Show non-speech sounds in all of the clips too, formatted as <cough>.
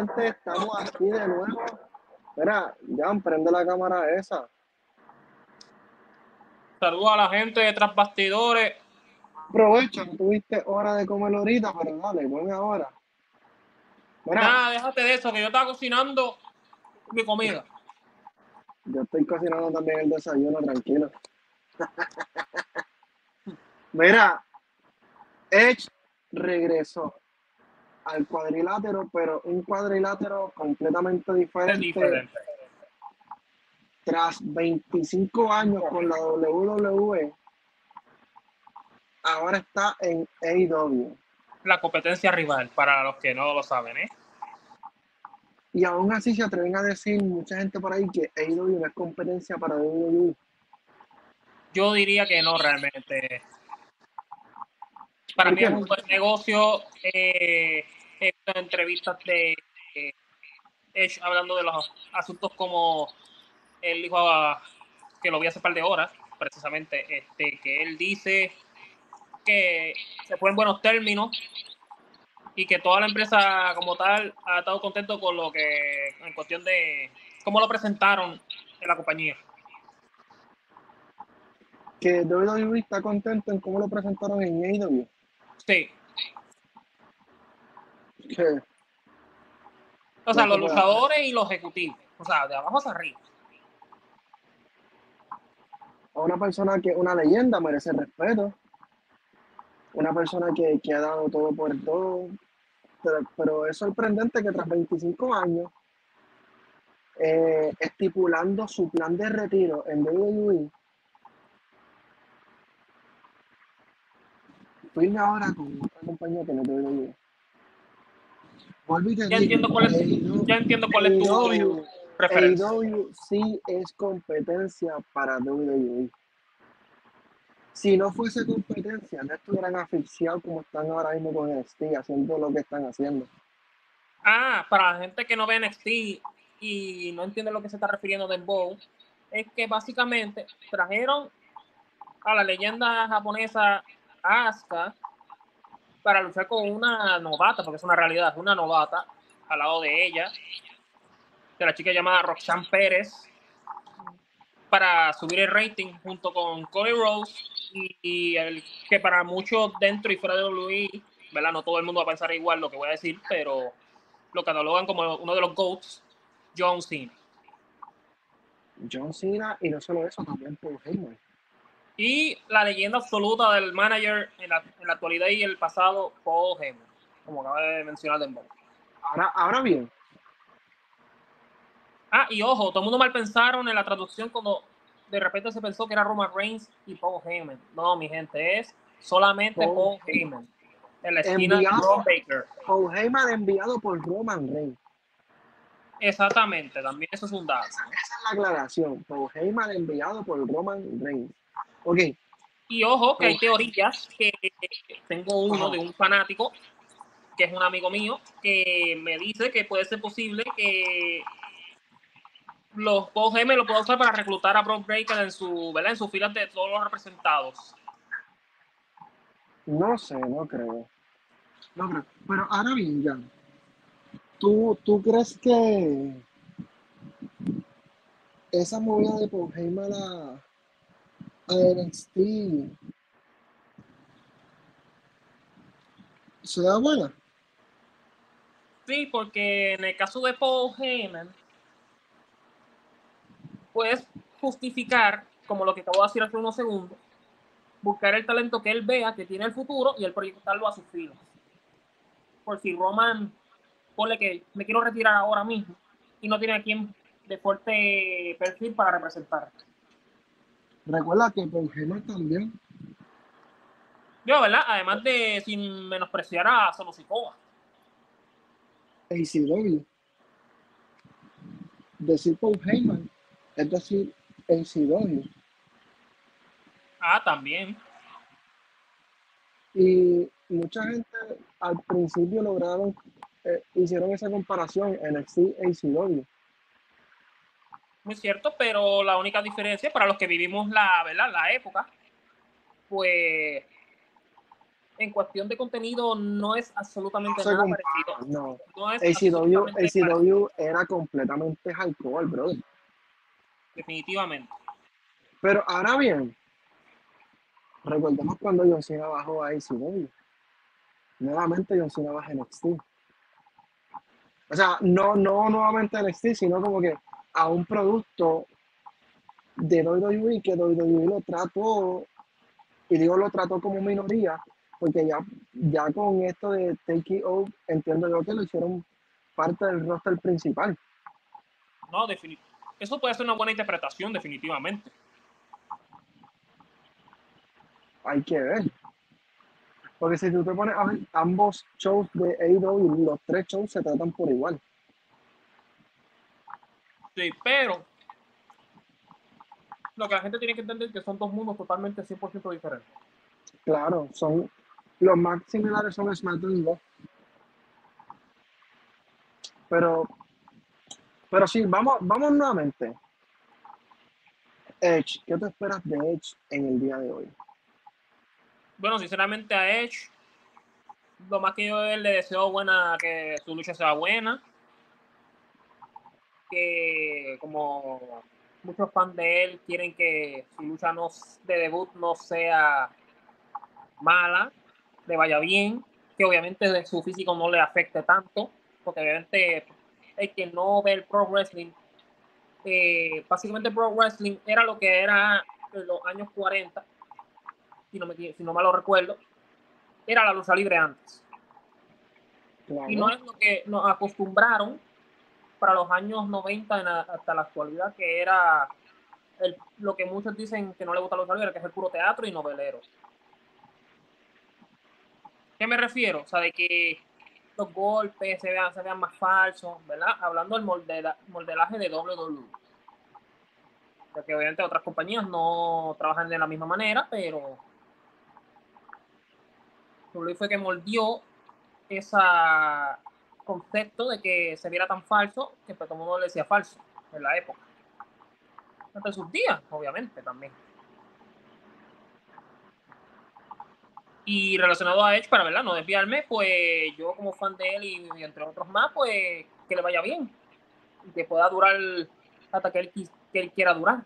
Gente, estamos aquí de nuevo. Mira, Jan, prende la cámara esa. Saludos a la gente de tras bastidores. Aprovecha, no tuviste hora de comer ahorita, pero dale, pon ahora. Mira, Nada, déjate de eso, que yo estaba cocinando mi comida. yo estoy cocinando también el desayuno, tranquilo. <laughs> Mira, Edge regresó al cuadrilátero, pero un cuadrilátero completamente diferente. diferente. tras 25 años con la WWE, ahora está en AEW. La competencia rival, para los que no lo saben, ¿eh? Y aún así se atreven a decir mucha gente por ahí que AEW no es competencia para WWE. Yo diría que no realmente. Para ¿Por mí es un buen negocio. Eh, he visto entrevistas de eh, Edge hablando de los asuntos como él dijo a- que lo vi hace un par de horas, precisamente, este, que él dice que se fue en buenos términos y que toda la empresa como tal ha estado contento con lo que, en cuestión de cómo lo presentaron en la compañía. Que WWE está contento en cómo lo presentaron en AEW. Sí, Que o sea, los luchadores y los ejecutivos, o sea, de abajo hacia arriba. a una persona que es una leyenda merece respeto. Una persona que, que ha dado todo por todo. Pero, pero es sorprendente que tras 25 años, eh, estipulando su plan de retiro en WWE, firme ahora con otra compañía que no te Ya digo, entiendo cuál es, ya entiendo cuál es tu preferencia. Sí es competencia para WWE. Si no fuese competencia, no estuvieran asfixiados como están ahora mismo con NXT, haciendo lo que están haciendo. Ah, para la gente que no ve NXT y no entiende lo que se está refiriendo de Bow, es que básicamente trajeron a la leyenda japonesa Asuka para luchar con una novata, porque es una realidad, una novata al lado de ella, de la chica llamada Roxanne Pérez, para subir el rating junto con Cody Rose y, y el que para muchos dentro y fuera de WWE, ¿verdad? No todo el mundo va a pensar igual lo que voy a decir, pero lo catalogan como uno de los GOATs, John Cena. John Cena, y no solo eso, también Paul Heyman. Y la leyenda absoluta del manager en la, en la actualidad y el pasado, Paul Heyman, como acaba de mencionar Dembow. Ahora, ahora bien, Ah, y ojo, todo el mundo mal pensaron en la traducción cuando de repente se pensó que era Roman Reigns y Paul Heyman. No, mi gente, es solamente Paul Paul Heyman. En la esquina de. Ron Baker. Paul Heyman enviado por Roman Reigns. Exactamente, también eso es un dato. Esa, esa es la aclaración. Paul Heyman enviado por Roman Reigns. Ok, Y ojo, que hay teorías que tengo uno Ajá. de un fanático, que es un amigo mío, que me dice que puede ser posible que los Paul Heyman lo pueda usar para reclutar a Brock Breaker en su, ¿verdad? En sus filas de todos los representados. No sé, no creo. No creo. Pero ahora bien, ya. ¿Tú, ¿Tú crees que esa movida de Paul Heyman NXT sea buena. Sí, porque en el caso de Paul Heyman, puedes justificar, como lo que acabo de decir hace unos segundos, buscar el talento que él vea que tiene el futuro y el proyectarlo a sus filas. Por si Roman pone que me quiero retirar ahora mismo y no tiene a quien de fuerte perfil para representar. Recuerda que Heyman también. Yo, ¿verdad? Además de sin menospreciar a Solo Sikoa. ACW. Decir Paul Heyman es decir ACW. Ah, también. Y mucha gente al principio lograron, eh, hicieron esa comparación en el ACW. Muy cierto, pero la única diferencia para los que vivimos la, ¿verdad? la época, pues en cuestión de contenido no es absolutamente nada parecido. No, No es ACW, ACW era completamente hardcore, brother. definitivamente. Pero ahora bien, recordemos cuando John Cena bajó a ACW. Nuevamente John Cena baja a NXT. O sea, no, no nuevamente NXT, sino como que a un producto de WWE que WWE lo trató, y digo lo trató como minoría, porque ya, ya con esto de Take It Off, entiendo yo que lo hicieron parte del roster principal. No, defini- Eso puede ser una buena interpretación, definitivamente. hay que ver. Porque si tú te pones a ver ambos shows de AEW, los tres shows se tratan por igual. Sí, pero lo que la gente tiene que entender es que son dos mundos totalmente 100% diferentes. Claro, son los más similares son SmackDown y Raw. Pero, pero sí, vamos, vamos nuevamente. Edge, ¿qué te esperas de Edge en el día de hoy? Bueno, sinceramente a Edge, lo más que yo le deseo buena, que su lucha sea buena. Que como muchos fans de él quieren que su lucha no, de debut no sea mala, le vaya bien, que obviamente de su físico no le afecte tanto, porque obviamente el que no ve el pro wrestling, eh, básicamente pro wrestling era lo que era en los años 40 si no, me, si no me lo recuerdo, era la lucha libre antes. Claro. Y no es lo que nos acostumbraron para los años 90 en la, hasta la actualidad, que era el, lo que muchos dicen que no le gusta la lucha libre, que es el puro teatro y novelero. ¿Qué me refiero? O sea, de que los golpes se vean, se vean más falsos, ¿verdad? Hablando del moldela, moldelaje de WWE. Porque obviamente otras compañías no trabajan de la misma manera, pero WWE fue que moldeó ese concepto de que se viera tan falso que pues, todo el mundo le decía falso en la época. Hasta sus días, obviamente, también. Y relacionado a Edge, para verla, no desviarme, pues yo como fan de él y, y entre otros más, pues que le vaya bien. Y que pueda durar hasta que él, que él quiera durar.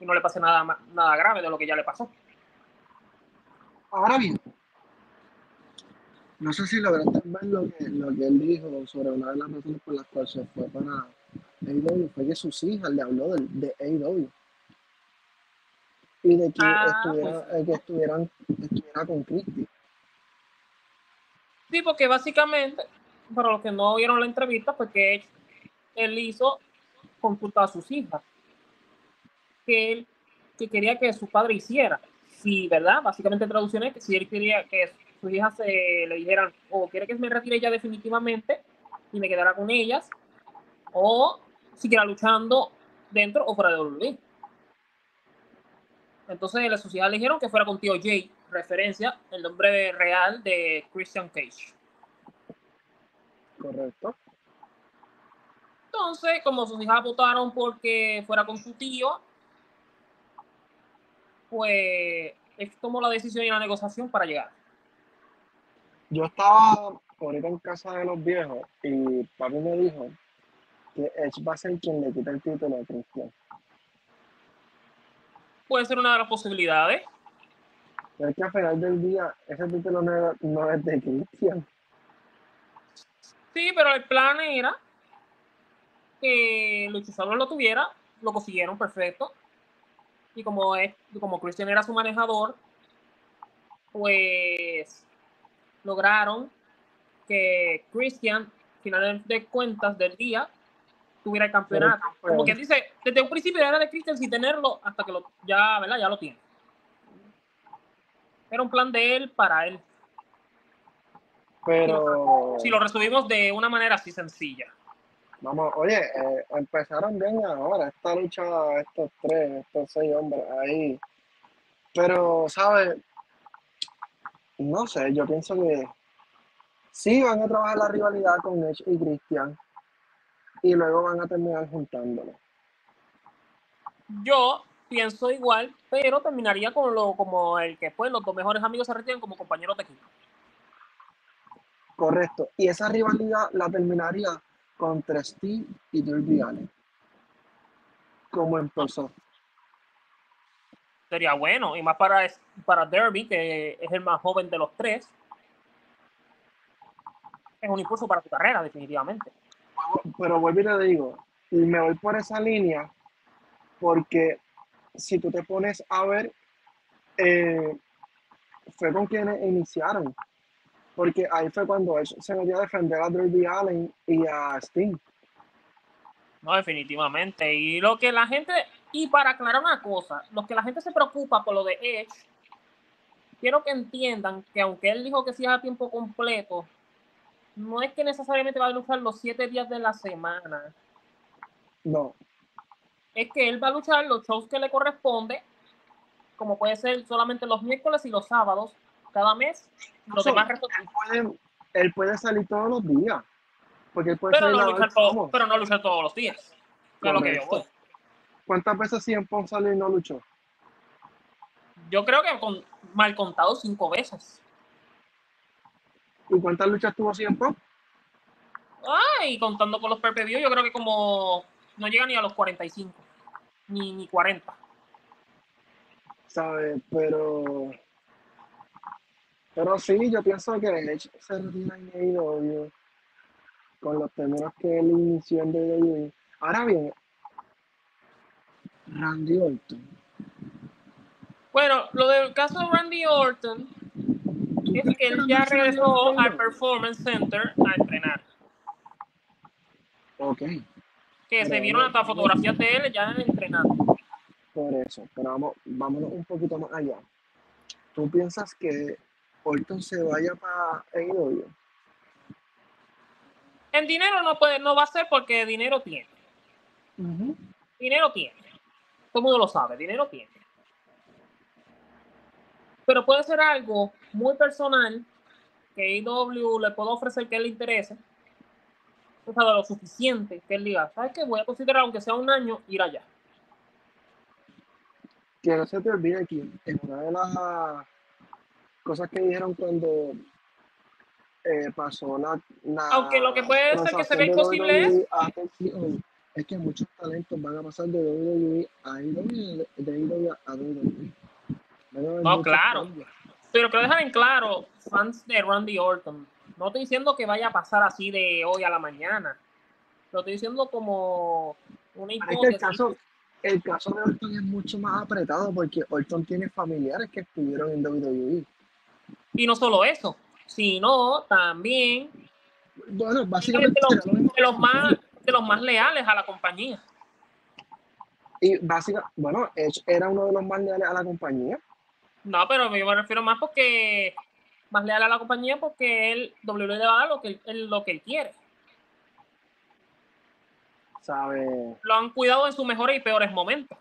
Y no le pase nada, nada grave de lo que ya le pasó. Ahora bien, no sé si lograste ver lo que, lo que él dijo sobre una de las razones por las cuales se fue para AEW, fue que sus hijas le habló de, de AEW. Y de que, Ah, estuviera, eh, que estuvieran, estuviera con Christie. Sí, porque básicamente, para los que no vieron la entrevista, pues que él, él hizo consultar a sus hijas. Que él que quería que su padre hiciera. Sí, ¿verdad? Básicamente traducciones que si él quería que sus hijas se le dijeran, o quiere que me retire ya definitivamente y me quedara con ellas, o siguiera luchando dentro o fuera de WWE. Entonces las hijas le dijeron que fuera con tío Jay, referencia, el nombre real de Christian Cage. Correcto. Entonces, como sus hijas votaron porque fuera con su tío, pues él tomó la decisión y la negociación para llegar. Yo estaba ahorita en casa de los viejos y papi me dijo que Edge va a ser quien le quita el título a Christian. Puede ser una de las posibilidades. Pero es que al final del día, ese título no, es de Christian. Sí, pero el plan era que Luchasaurus lo tuviera, lo consiguieron perfecto. Y como es, como Christian era su manejador, pues lograron que Christian, final de cuentas del día, tuviera el campeonato. Como quien dice, desde un principio era de Christian sin tenerlo hasta que lo, ya, ¿verdad? Ya lo tiene. Era un plan de él para él. Pero, Si lo resumimos de una manera así sencilla. vamos, oye, eh, empezaron bien ahora, esta lucha, estos tres, estos seis hombres ahí. Pero, ¿sabes? No sé, yo pienso que sí van a trabajar la rivalidad con Edge y Christian. Y luego van a terminar juntándolo. Yo pienso igual, pero terminaría con lo como el que fue los dos mejores amigos se retiran como compañeros de equipo. Correcto. Y esa rivalidad la terminaría contra Steve y Darby Allin. Como empezó. Sería bueno, y más para, para Derby, que es el más joven de los tres. Es un impulso para su carrera, definitivamente. Pero vuelvo y te digo, y me voy por esa línea porque si tú te pones a ver, eh, fue con quienes iniciaron. Porque ahí fue cuando él se metió a defender a Darby Allen y a Sting. No, definitivamente. Y lo que la gente, y para aclarar una cosa, lo que la gente se preocupa por lo de Edge, quiero que entiendan que aunque él dijo que sí a tiempo completo, no es que necesariamente va a luchar los siete días de la semana. No, Es que él va a luchar los shows que le corresponde, como puede ser solamente los miércoles y los sábados, cada mes. Los demás restos- él puede, él puede salir todos los días. Porque él puede pero, no luchar todo- pero no luchar todos los días. Lo que yo voy. ¿Cuántas veces CM Punk salió y no luchó? Yo creo que con mal contado cinco veces. ¿Y cuántas luchas tuvo CM Punk? Ah, y contando con los per yo creo que como no llega ni a los 45, ni, ni 40. ¿sabes? Pero. Pero sí, yo pienso que Edge se retira en con los términos que él inició en WWE. Ahora bien, Randy Orton. Bueno, lo del caso de Randy Orton es que él ya regresó al Performance Center a entrenar. Ok, Que se vieron hasta fotografías de él ya entrenando. por eso. Pero vamos, vámonos un poquito más allá. ¿Tú piensas que Orton se vaya para AEW? En dinero no puede, no va a ser porque dinero tiene. Dinero tiene. Todo el mundo lo sabe, dinero tiene. Pero puede ser algo muy personal que AEW le pueda ofrecer que le interese. O sea, lo suficiente que él diga, ¿sabes qué? Voy a considerar, aunque sea un año, ir allá. que no se te olvide que en una de las cosas que dijeron cuando eh, pasó la, la Aunque lo que puede ser que se imposible TCO, es que muchos talentos van a pasar de WWE a AEW, de AEW a WWE. No, claro. cambios. Pero que lo dejan en claro, fans de Randy Orton. No estoy diciendo que vaya a pasar así de hoy a la mañana. Lo estoy diciendo como una es que el hipótesis. caso, el caso de Orton es mucho más apretado porque Orton tiene familiares que estuvieron en WWE. Y no solo eso, sino también Bueno, de básicamente los, de los más, de los más leales a la compañía. Y básicamente, bueno, Edge era uno de los más leales a la compañía. No, pero yo me refiero más porque más leal a la compañía porque él WWE le va a dar lo que él- lo que él quiere. ¿Sabes? Lo han cuidado en sus mejores y peores momentos.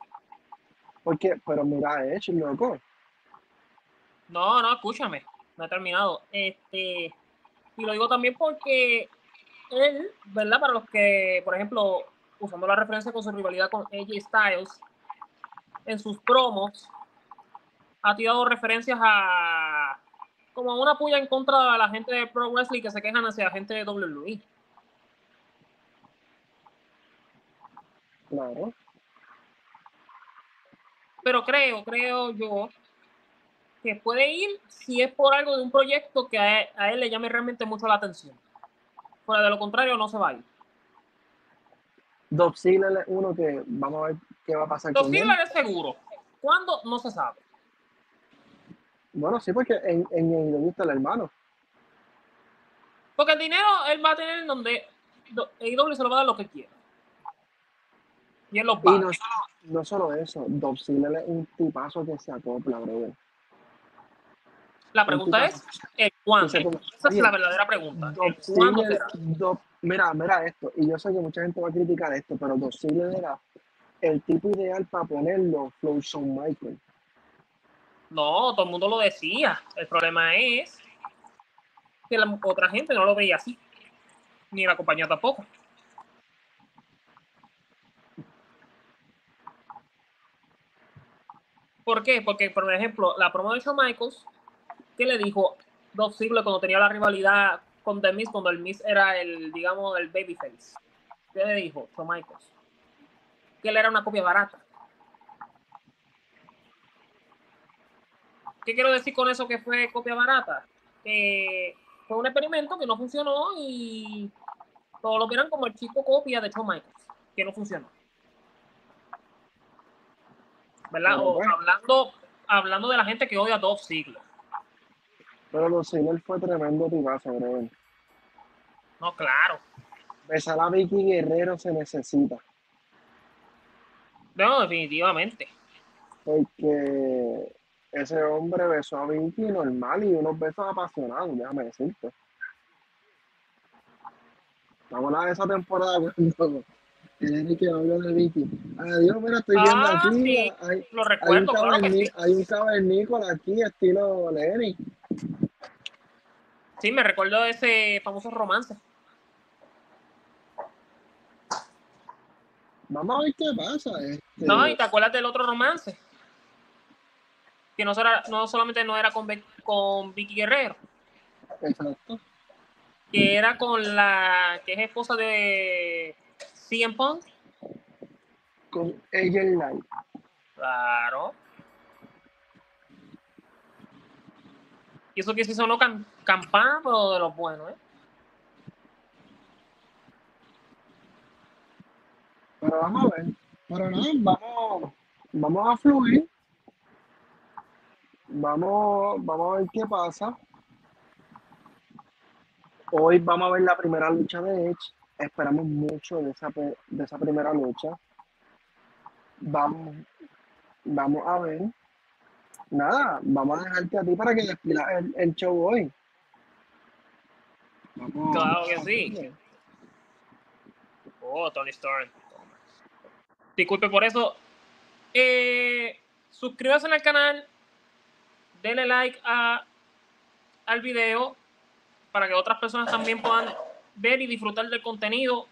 Porque, pero mira, Edge, loco. No, no, escúchame, no he terminado. Este, y lo digo también porque él, ¿verdad? Para los que, por ejemplo, usando la referencia con su rivalidad con AJ Styles, en sus promos ha tirado referencias a como una puya en contra de la gente de Pro Wrestling que se quejan hacia la gente de WWE. Claro. Pero creo, creo yo que puede ir si es por algo de un proyecto que a él, a él le llame realmente mucho la atención. Fuera de lo contrario, no se va a ir. Ziggler es uno que vamos a ver qué va a pasar. Ziggler es seguro. ¿Cuándo? No se sabe. Bueno, sí, porque en, en AEW está el hermano. Porque el dinero él va a tener donde do- AEW se lo va a dar lo que quiera. Y él los va. Y no solo, no solo eso, Ziggler es un tipazo que se acopla, brother. La pregunta es. Dice como- Esa es la verdadera pregunta. Será. Dolph- mira, mira esto, y yo sé que mucha gente va a criticar esto, pero Ziggler era el tipo ideal para ponerlo Flow Shawn Michael. No, todo el mundo lo decía. El problema es que la otra gente no lo veía así. Ni la compañía tampoco. ¿Por qué? Porque, por ejemplo, la promo de Shawn Michaels, ¿qué le dijo Dolph Ziggler cuando tenía la rivalidad con The Miz, cuando el Miz era el, digamos, el babyface? ¿Qué le dijo Shawn Michaels? Que él era una copia barata. ¿Qué quiero decir con eso que fue copia barata? Que fue un experimento que no funcionó y todos lo vieron como el chico copia de Shawn Michaels, que no funcionó. ¿Verdad? O hablando, hablando de la gente que odia a Dolph Ziggler. Pero Dolph Ziggler fue tremendo tipazo, brother. No, claro. Besar a Vicky Guerrero se necesita, No, definitivamente. porque ese hombre besó a Vicky normal y unos besos apasionados, déjame decirte. Vamos a esa temporada cuando Eric habló de Vicky. Adiós, mira, estoy viendo Ah, aquí. sí. Hay, Lo hay, un recuerdo, claro que sí. hay un cavernícola aquí, estilo Lenny. Sí, me recuerdo ese famoso romance. Vamos a ver qué pasa. Este, No, y te acuerdas del otro romance. Que no, será, no solamente no era con, con Vicky Guerrero, Exacto. que era con la que es esposa de CM Punk. Con ella Light. Claro. Y eso que sí sonó cam- campana, pero de los buenos, ¿eh? Pero vamos a ver. Pero no, vamos, vamos a fluir. Vamos, vamos a ver qué pasa. Hoy vamos a ver la primera lucha de Edge. Esperamos mucho de esa, de esa primera lucha. Vamos, vamos a ver. Nada, vamos a dejarte a ti para que despidas el, el show hoy. Vamos- Claro que sí. Oh, Tony Storm. Disculpe por eso. Eh, suscríbase al canal. Denle like a, al video para que otras personas también puedan ver y disfrutar del contenido.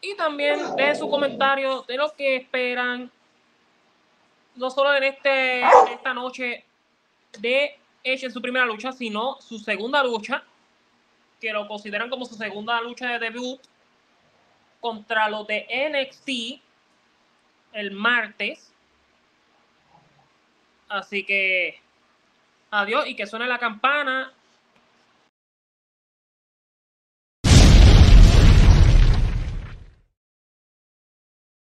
Y también dejen su comentario de lo que esperan, no solo en este, esta noche de Edge en su primera lucha, sino su segunda lucha, que lo consideran como su segunda lucha de debut contra los de NXT el martes. Así que adiós y que suene la campana